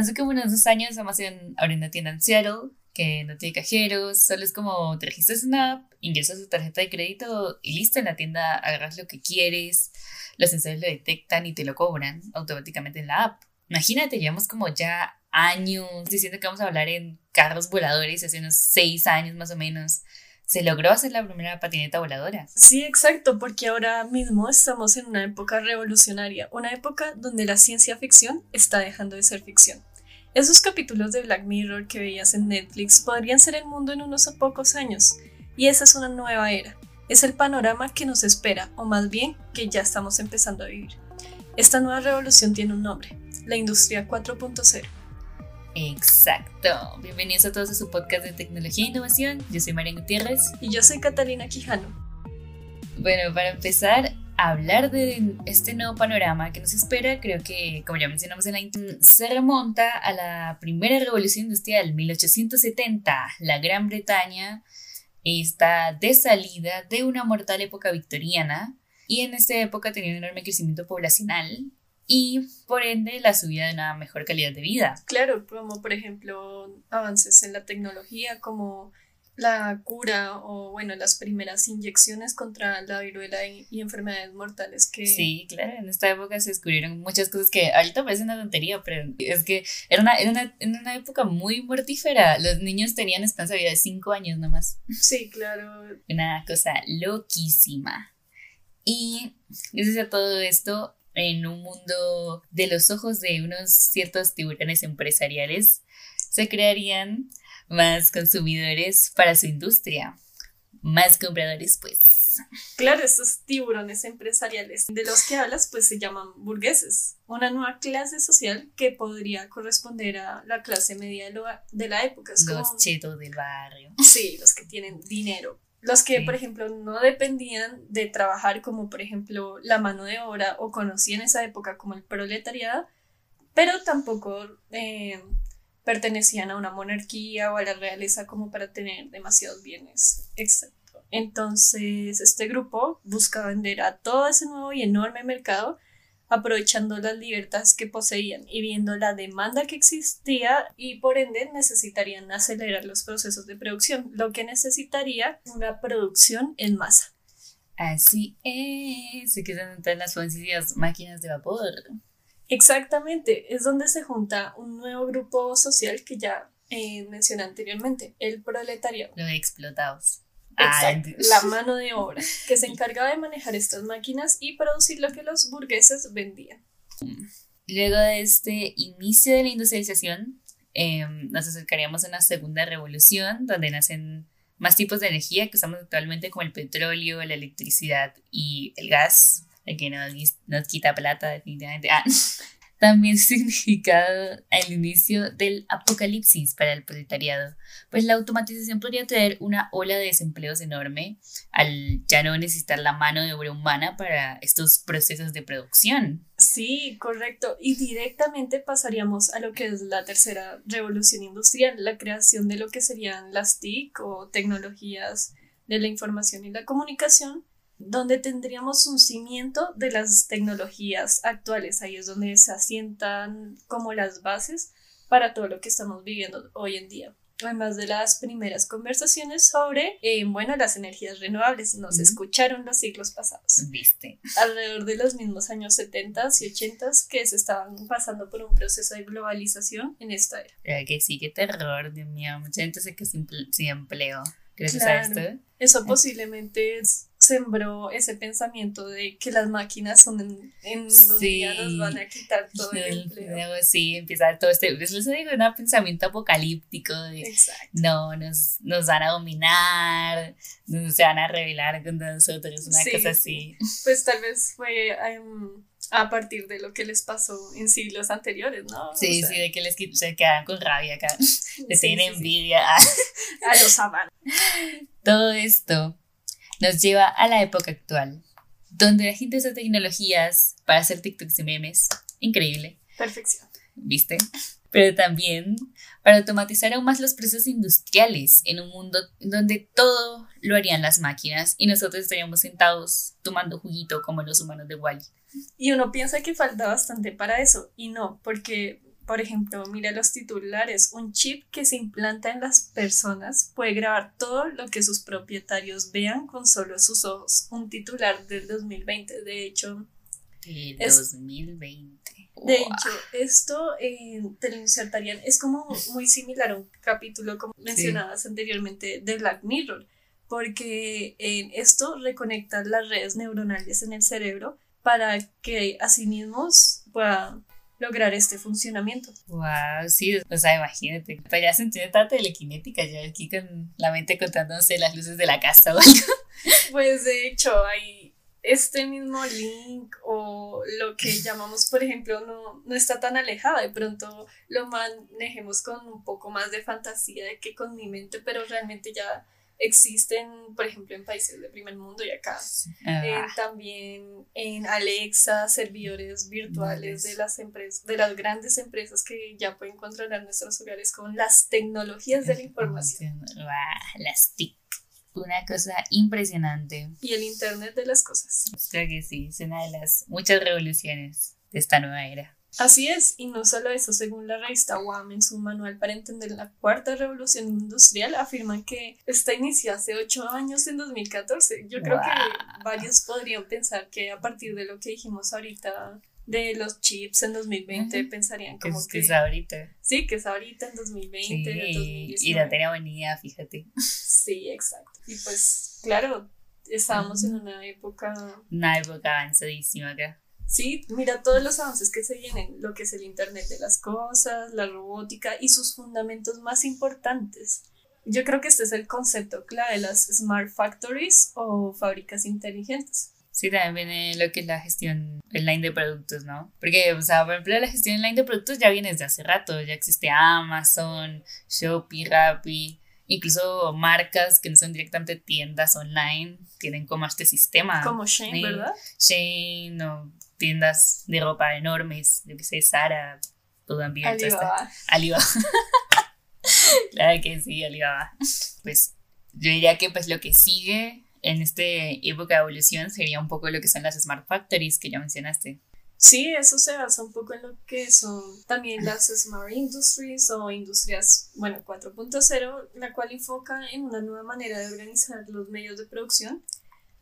Hace como unos dos años Amazon abrió una tienda en Seattle que no tiene cajeros, solo es como te registras una app, ingresas tu tarjeta de crédito y listo, en la tienda agarras lo que quieres, los sensores lo detectan y te lo cobran automáticamente en la app. Imagínate, llevamos como ya años diciendo que vamos a hablar en carros voladores, hace unos seis años más o menos. Se logró hacer la primera patineta voladora. Sí, exacto, porque ahora mismo estamos en una época revolucionaria, una época donde la ciencia ficción está dejando de ser ficción. Esos capítulos de Black Mirror que veías en Netflix podrían ser el mundo en unos pocos años, y esa es una nueva era. Es el panorama que nos espera, o más bien que ya estamos empezando a vivir. Esta nueva revolución tiene un nombre, la Industria 4.0. Exacto. Bienvenidos a todos a su podcast de tecnología e innovación. Yo soy María Gutiérrez. Y yo soy Catalina Quijano. Bueno, para empezar hablar de este nuevo panorama que nos espera, creo que, como ya mencionamos en la intro, se remonta a la primera revolución industrial, 1870. La Gran Bretaña está de salida de una mortal época victoriana y en esta época tenía un enorme crecimiento poblacional y por ende la subida de una mejor calidad de vida. Claro, como por ejemplo avances en la tecnología como la cura o bueno las primeras inyecciones contra la viruela y, enfermedades mortales que sí claro en esta época se descubrieron muchas cosas que ahorita parece una tontería pero es que era una, era una, en una época muy mortífera. Los niños tenían esperanza de vida de 5 años nomás. Sí claro. Una cosa loquísima. Y gracias a todo esto en un mundo de los ojos de unos ciertos tiburones empresariales, se crearían más consumidores para su industria, más compradores pues. Claro, estos tiburones empresariales de los que hablas pues se llaman burgueses, una nueva clase social que podría corresponder a la clase media de la época. los chetos del barrio. Sí, los que tienen dinero los que, por ejemplo, no dependían de trabajar como, por ejemplo, la mano de obra o conocían esa época como el proletariado, pero tampoco eh, pertenecían a una monarquía o a la realeza como para tener demasiados bienes. Exacto. Entonces, este grupo busca vender a todo ese nuevo y enorme mercado aprovechando las libertades que poseían y viendo la demanda que existía y por ende necesitarían acelerar los procesos de producción, lo que necesitaría una producción en masa. Así es, se quedan en las famosas máquinas de vapor. Exactamente, es donde se junta un nuevo grupo social que ya eh, mencioné anteriormente, el proletariado. Los explotados. Exacto, la mano de obra, que se encargaba de manejar estas máquinas y producir lo que los burgueses vendían. Luego de este inicio de la industrialización, em, nos acercaríamos a una segunda revolución donde nacen más tipos de energía que usamos actualmente como el petróleo, la electricidad y el gas, que nos, nos quita plata definitivamente. Ah también significado el inicio del apocalipsis para el proletariado, pues la automatización podría traer una ola de desempleos enorme al ya no necesitar la mano de obra humana para estos procesos de producción. Sí, correcto. Y directamente pasaríamos a lo que es la tercera revolución industrial, la creación de lo que serían las TIC o tecnologías de la información y la comunicación, donde tendríamos un cimiento de las tecnologías actuales. Ahí es donde se asientan como las bases para todo lo que estamos viviendo hoy en día. Además de las primeras conversaciones sobre, eh, bueno, las energías renovables, nos escucharon los siglos pasados. Viste. Alrededor de los mismos años 70 y 80 que se estaban pasando por un proceso de globalización en esta era. que sí, qué terror, Dios mío. Mucha gente se quedó sin, sin empleo gracias a esto. Eso posiblemente es sembró ese pensamiento de que las máquinas son en, en unos días nos van a quitar todo el empleo. Sí, empieza todo este, pues les digo, un pensamiento apocalíptico de no, nos, nos van a dominar, nos, se van a rebelar contra nosotros, una cosa así. Pues tal vez fue em, a partir de lo que les pasó en siglos anteriores, ¿no? Sí, sí, de que les se quedan con rabia acá, les tienen envidia. a los amantes. Todo esto nos lleva a la época actual, donde la gente usa tecnologías para hacer TikToks y memes. Increíble. Perfección. ¿Viste? Pero también para automatizar aún más los procesos industriales en un mundo donde todo lo harían las máquinas y nosotros estaríamos sentados tomando juguito como los humanos de Wally. Y uno piensa que falta bastante para eso y no, porque por ejemplo, mira los titulares, un chip que se implanta en las personas puede grabar todo lo que sus propietarios vean con solo sus ojos. Un titular del 2020, de hecho. El 2020. De hecho, esto eh, te lo insertarían, es como muy similar a un capítulo, como mencionabas anteriormente, de Black Mirror, porque en esto reconecta las redes neuronales en el cerebro para que así mismos puedan lograr este funcionamiento. Wow, sí, o sea, imagínate, pues ya se entiende tanta telequinética, ya aquí con la mente contándose las luces de la casa o algo. Pues de hecho, hay este mismo link o lo que llamamos, por ejemplo, no, no está tan alejada, de pronto lo manejemos con un poco más de fantasía de que con mi mente, pero realmente ya existen, por ejemplo, en países de primer mundo y acá. Ah. también en Alexa, servidores virtuales de las empresas, de las grandes empresas que ya pueden controlar nuestros hogares con las tecnologías de la información. las TIC. Una cosa impresionante. Y el Internet de las cosas. Creo que sí, es una de las muchas revoluciones de esta nueva era. Así es, y no solo eso, según la revista WAM en su manual para entender la cuarta revolución industrial, afirman que esta inició hace ocho años en 2014. Yo creo que varios podrían pensar que a partir de lo que dijimos ahorita de los chips en 2020 pensarían como que, que, es ahorita. Sí, que es ahorita en 2020, sí, Y la tenía venida, fíjate. Sí, exacto. Y pues, claro, estábamos en una época... Una época avanzadísima acá. Sí, mira todos los avances que se vienen, lo que es el Internet de las Cosas, la robótica y sus fundamentos más importantes. Yo creo que este es el concepto clave de las Smart Factories o fábricas inteligentes. Sí, también viene lo que es la gestión online de productos, ¿no? Porque, o sea, por ejemplo, la gestión online de productos ya viene desde hace rato, ya existe Amazon, Shopee, Rappi, incluso marcas que no son directamente tiendas online, tienen como este sistema. Como Shane, ¿verdad? Shane o tiendas de ropa enormes, yo que sé, Sara, todo ambiente. Alibaba. Alibaba. claro que sí, Alibaba. Pues yo diría que pues lo que sigue en esta época de evolución sería un poco lo que son las Smart Factories que ya mencionaste. Sí, eso se basa un poco en lo que son también las Smart Industries o industrias, bueno, 4.0, la cual enfoca en una nueva manera de organizar los medios de producción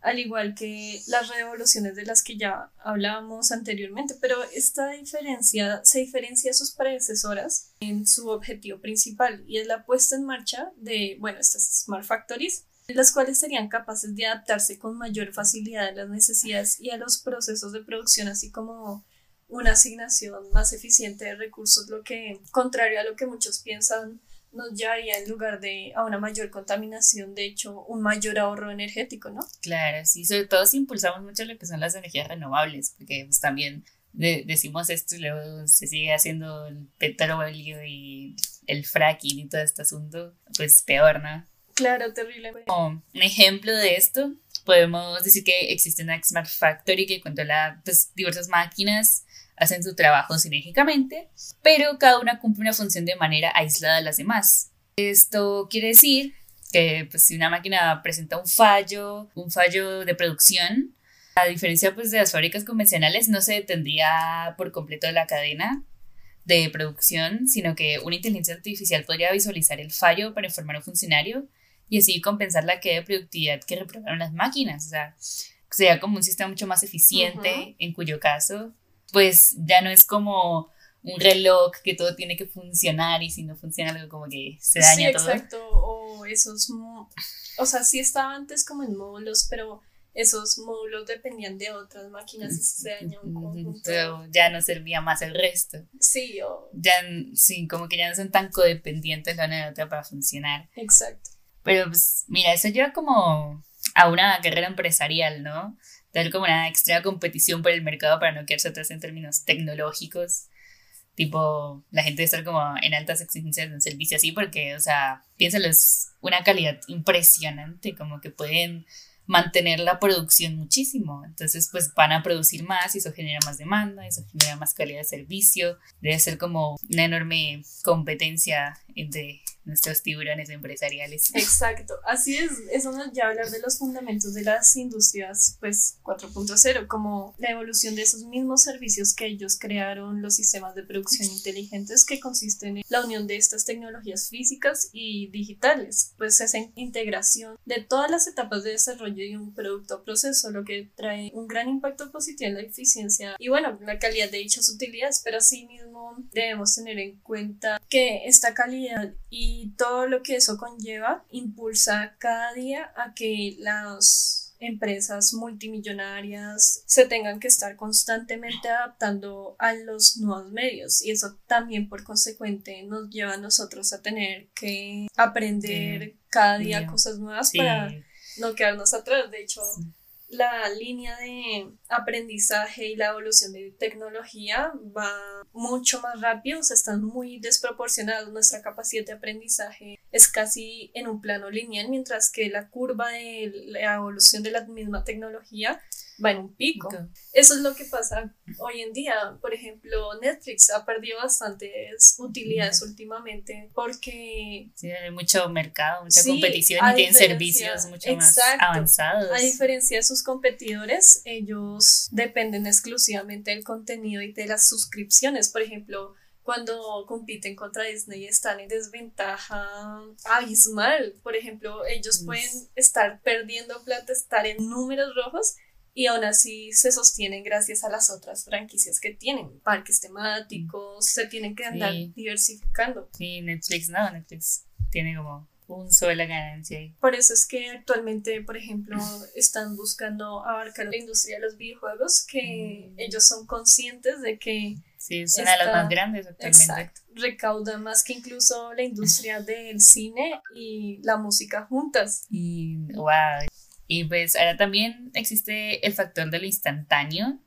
al igual que las revoluciones de las que ya hablábamos anteriormente, pero esta diferencia se diferencia a sus predecesoras en su objetivo principal y es la puesta en marcha de, bueno, estas Smart Factories, las cuales serían capaces de adaptarse con mayor facilidad a las necesidades y a los procesos de producción, así como una asignación más eficiente de recursos, lo que, contrario a lo que muchos piensan, nos llevaría en lugar de a una mayor contaminación, de hecho, un mayor ahorro energético, ¿no? Claro, sí, sobre todo si impulsamos mucho lo que son las energías renovables, porque pues, también decimos esto y luego se sigue haciendo el petróleo y el fracking y todo este asunto, pues peor, ¿no? Claro, terrible. Como un ejemplo de esto, podemos decir que existe una Smart Factory que controla pues, diversas máquinas hacen su trabajo sinérgicamente, pero cada una cumple una función de manera aislada de las demás. Esto quiere decir que pues, si una máquina presenta un fallo, un fallo de producción, a diferencia pues, de las fábricas convencionales, no se detendría por completo la cadena de producción, sino que una inteligencia artificial podría visualizar el fallo para informar a un funcionario y así compensar la queda de productividad que reprobaron las máquinas. O sea, sería como un sistema mucho más eficiente, en cuyo caso pues ya no es como un reloj que todo tiene que funcionar y si no funciona algo como que se daña sí, todo. Exacto, o esos, o sea, sí estaba antes como en módulos, pero esos módulos dependían de otras máquinas y se dañó un conjunto. ya no servía más el resto. Sí, o... Ya, sí, como que ya no son tan codependientes la una de la otra para funcionar. Exacto. Pero pues, mira, eso lleva como a una carrera empresarial, ¿no? Tal como una extrema competición por el mercado para no quedarse atrás en términos tecnológicos. Tipo, la gente debe estar como en altas exigencias de un servicio así porque, o sea, piénsalo, es una calidad impresionante, como que pueden mantener la producción muchísimo. Entonces, pues van a producir más y eso genera más demanda, eso genera más calidad de servicio. Debe ser como una enorme competencia entre nuestros tiburones empresariales. Exacto, así es, eso nos lleva a hablar de los fundamentos de las industrias pues 4.0, como la evolución de esos mismos servicios que ellos crearon, los sistemas de producción inteligentes que consisten en la unión de estas tecnologías físicas y digitales, pues esa integración de todas las etapas de desarrollo de un producto o proceso, lo que trae un gran impacto positivo en la eficiencia y bueno, la calidad de dichas utilidades, pero asimismo debemos tener en cuenta que esta calidad y todo lo que eso conlleva impulsa cada día a que las empresas multimillonarias se tengan que estar constantemente adaptando a los nuevos medios. Y eso también por consecuente nos lleva a nosotros a tener que aprender cada día cosas nuevas para no quedarnos atrás. De hecho, la línea de aprendizaje y la evolución de tecnología va mucho más rápido, o sea, están muy desproporcionados. Nuestra capacidad de aprendizaje es casi en un plano lineal, mientras que la curva de la evolución de la misma tecnología va en un pico. Eso es lo que pasa hoy en día. Por ejemplo, Netflix ha perdido bastantes utilidades últimamente porque... Sí, hay mucho mercado, mucha competición y tienen servicios mucho más avanzados. A diferencia de sus competidores, ellos dependen exclusivamente del contenido y de las suscripciones. Por ejemplo, cuando compiten contra Disney están en desventaja abismal. Por ejemplo, ellos pueden estar perdiendo plata, estar en números rojos y aún así se sostienen gracias a las otras franquicias que tienen, parques temáticos, se tienen que andar diversificando. Sí, Netflix no, Netflix tiene como un sola ganancia ahí. Por eso es que actualmente, por ejemplo, están buscando abarcar la industria de los videojuegos, que mm. ellos son conscientes de que... Sí, es una de las más grandes actualmente. Exacto, recauda más que incluso la industria del cine y la música juntas. Y, wow, y pues ahora también existe el factor de lo instantáneo,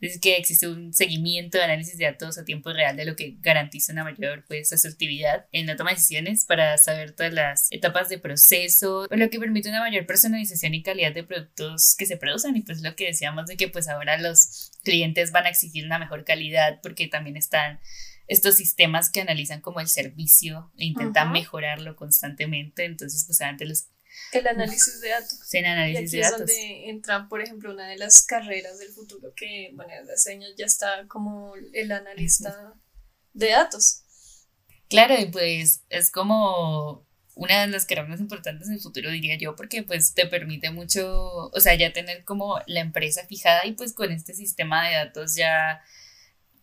es que existe un seguimiento de análisis de datos a tiempo real de lo que garantiza una mayor pues, asertividad en la toma de decisiones para saber todas las etapas de proceso, lo que permite una mayor personalización y calidad de productos que se producen. Y pues lo que decíamos de que pues ahora los clientes van a exigir una mejor calidad porque también están estos sistemas que analizan como el servicio e intentan mejorarlo constantemente, entonces pues antes los el análisis de datos. el análisis y aquí es donde entra, por ejemplo, una de las carreras del futuro que, bueno, desde hace años ya está como el analista de datos. Claro, y pues es como una de las carreras más importantes en el futuro, diría yo, porque pues te permite mucho, o sea, ya tener como la empresa fijada y pues con este sistema de datos ya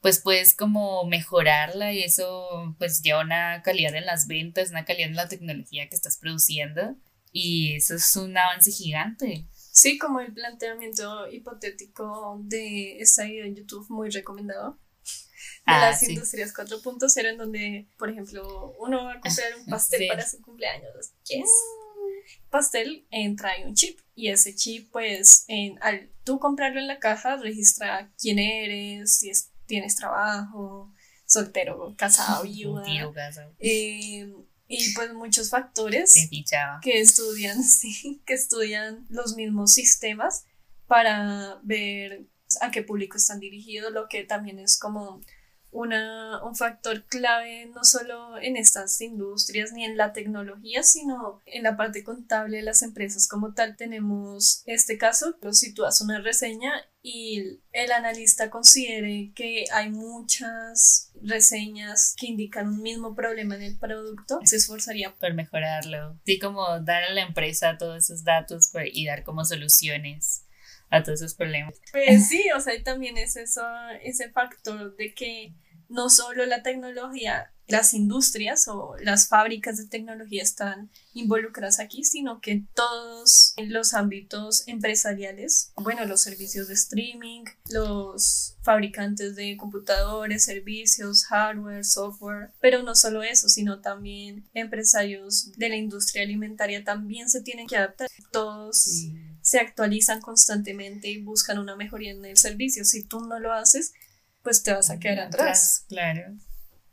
pues puedes como mejorarla y eso pues lleva una calidad en las ventas, una calidad en la tecnología que estás produciendo y eso es un avance gigante. Sí, como el planteamiento hipotético de esta video en YouTube muy recomendado. De ah, las industrias 4.0 en donde, por ejemplo, uno va a comprar un pastel para su cumpleaños. Yes. Mm. Pastel entra en un chip y ese chip pues en, al tú comprarlo en la caja registra quién eres, si tienes trabajo, soltero, casado, viuda. Eh, y pues muchos factores que estudian, sí, que estudian los mismos sistemas para ver a qué público están dirigidos, lo que también es como una, un factor clave no solo en estas industrias ni en la tecnología, sino en la parte contable de las empresas como tal. Tenemos este caso, lo sitúas una reseña y el analista considere que hay muchas reseñas que indican un mismo problema en el producto, se esforzaría por mejorarlo. Sí, como dar a la empresa todos esos datos y dar como soluciones a todos esos problemas. Pues sí, o sea, también es eso, ese factor de que no solo la tecnología, las industrias o las fábricas de tecnología están involucradas aquí, sino que todos los ámbitos empresariales, bueno, los servicios de streaming, los fabricantes de computadores, servicios, hardware, software, pero no solo eso, sino también empresarios de la industria alimentaria también se tienen que adaptar. Todos se actualizan constantemente y buscan una mejoría en el servicio. Si tú no lo haces, pues te vas a quedar atrás. Claro,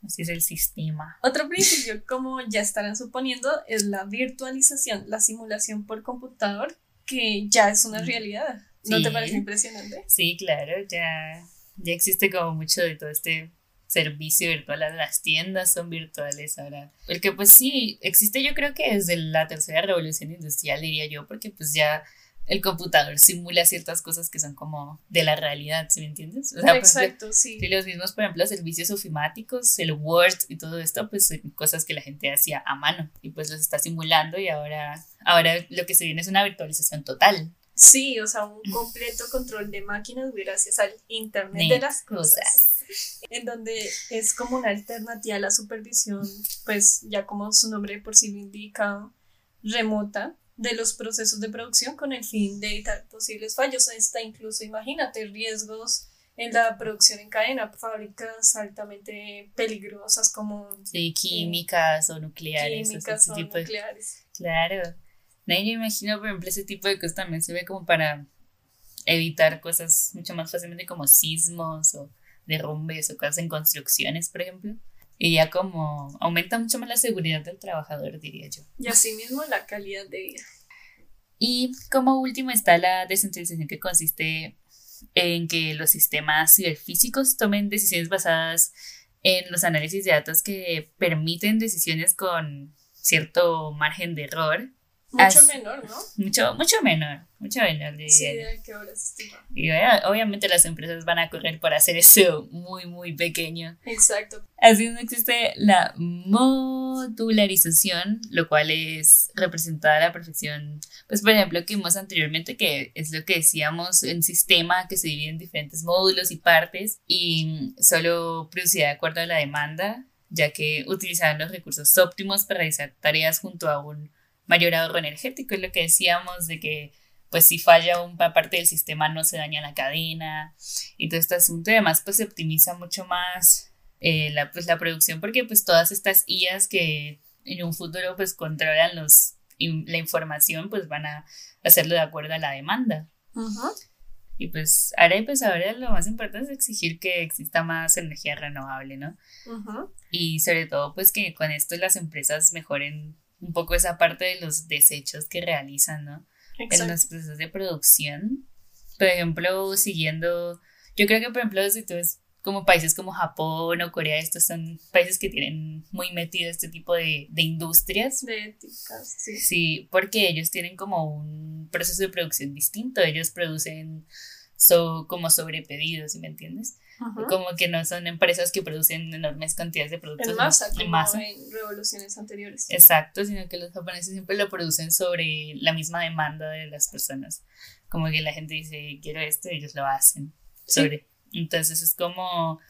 así es el sistema. Otro principio, como ya estarán suponiendo, es la virtualización, la simulación por computador, que ya es una realidad. ¿No te parece impresionante? Sí, claro, ya, ya existe como mucho de todo este servicio virtual, las tiendas son virtuales ahora. Porque pues sí, existe yo creo que desde la tercera revolución industrial, diría yo, porque pues ya el computador simula ciertas cosas que son como de la realidad, ¿sí me entiendes? Exacto, sí. Y los mismos, por ejemplo, servicios ofimáticos, el Word y todo esto, pues son cosas que la gente hacía a mano y pues los está simulando y ahora, ahora lo que se viene es una virtualización total. Sí, o sea, un completo control de máquinas gracias al Internet de las cosas, en donde es como una alternativa a la supervisión, pues ya como su nombre por sí lo indica, remota de los procesos de producción con el fin de evitar posibles fallos. Está incluso, imagínate, riesgos en la producción en cadena, fábricas altamente peligrosas como... Sí, químicas o nucleares. Químicas o, nucleares. Claro. Nadie me imagino, por ejemplo, ese tipo de cosas también se ve como para evitar cosas mucho más fácilmente como sismos o derrumbes o cosas en construcciones, por ejemplo. Y ya como aumenta mucho más la seguridad del trabajador, diría yo. Y asimismo la calidad de vida. Y como último está la descentralización que consiste en que los sistemas ciberfísicos tomen decisiones basadas en los análisis de datos que permiten decisiones con cierto margen de error mucho menor, ¿no? Mucho, mucho menor, mucho menor. sí, ¿de qué horas Y obviamente las empresas van a correr por hacer eso muy, muy pequeño. Exacto. Así no existe la modularización, lo cual es representada a la perfección. Pues, por ejemplo, que vimos anteriormente, que es lo que decíamos, en sistema que se divide en diferentes módulos y partes y solo producía de acuerdo a la demanda, ya que utilizaban los recursos óptimos para realizar tareas junto a un mayor ahorro energético, es lo que decíamos de que pues si falla una parte del sistema no se daña la cadena y todo este asunto. además pues se optimiza mucho más eh, la, pues, la producción porque pues todas estas IAs que en un futuro pues controlan los, la información pues van a hacerlo de acuerdo a la demanda. Y pues ahora, pues ahora lo más importante es exigir que exista más energía renovable, ¿no? Y sobre todo pues que con esto las empresas mejoren un poco esa parte de los desechos que realizan, ¿no? En los procesos de producción. Por ejemplo, siguiendo, yo creo que por ejemplo, si tú ves como países como Japón o Corea, estos son países que tienen muy metido este tipo de, de industrias. De éticas, sí. Sí, porque ellos tienen como un proceso de producción distinto, ellos producen so, como sobrepedidos, ¿sí me entiendes? Como que no son empresas que producen enormes cantidades de productos en masa, en, masa. en revoluciones anteriores. Exacto, sino que los japoneses siempre lo producen sobre la misma demanda de las personas. Como que la gente dice, quiero esto, y ellos lo hacen. Sobre. Entonces es como,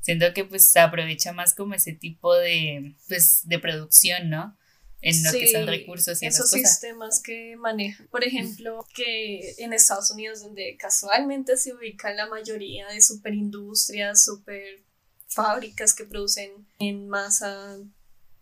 siento que pues se aprovecha más como ese tipo de, pues, de producción, ¿no? En lo que son recursos y esos sistemas que manejan. Por ejemplo, que en Estados Unidos, donde casualmente se ubican la mayoría de superindustrias, super fábricas que producen en masa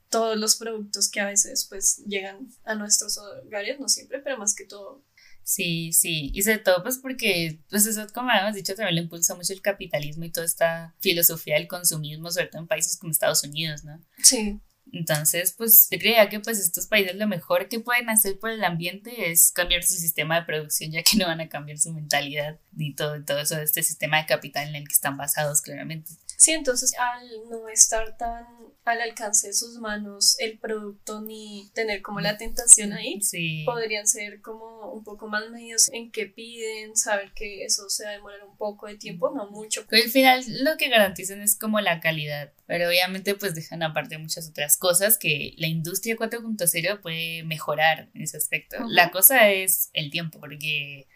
todos los productos que a veces pues llegan a nuestros hogares, no siempre, pero más que todo. Sí, sí, y sobre todo pues porque, pues eso como habíamos dicho, también le impulsa mucho el capitalismo y toda esta filosofía del consumismo, sobre todo en países como Estados Unidos, ¿no? Sí. Entonces, pues yo creía que pues estos países lo mejor que pueden hacer por el ambiente es cambiar su sistema de producción, ya que no van a cambiar su mentalidad ni todo, todo eso de este sistema de capital en el que están basados claramente. Sí, entonces al no estar tan al alcance de sus manos el producto ni tener como la tentación ahí, podrían ser como un poco más medios en que piden, saber que eso se va a demorar un poco de tiempo, no mucho. Pero al final lo que garantizan es como la calidad, pero obviamente pues dejan aparte muchas otras cosas que la industria 4.0 puede mejorar en ese aspecto. La cosa es el tiempo, porque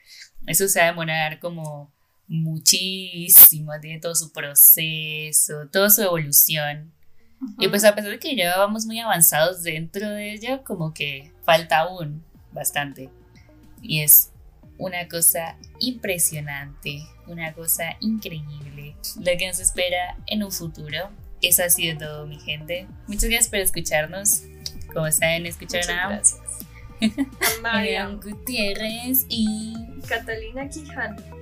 eso se va a demorar como muchísimo, tiene todo su proceso, toda su evolución. Y pues a pesar de que ya vamos muy avanzados dentro de ella, como que falta aún bastante. Y es una cosa impresionante, una cosa increíble, lo que nos espera en un futuro. Eso ha sido todo, mi gente. Muchas gracias por escucharnos. Como saben, escucharon a gracias. Marian Gutiérrez y Catalina Quijano.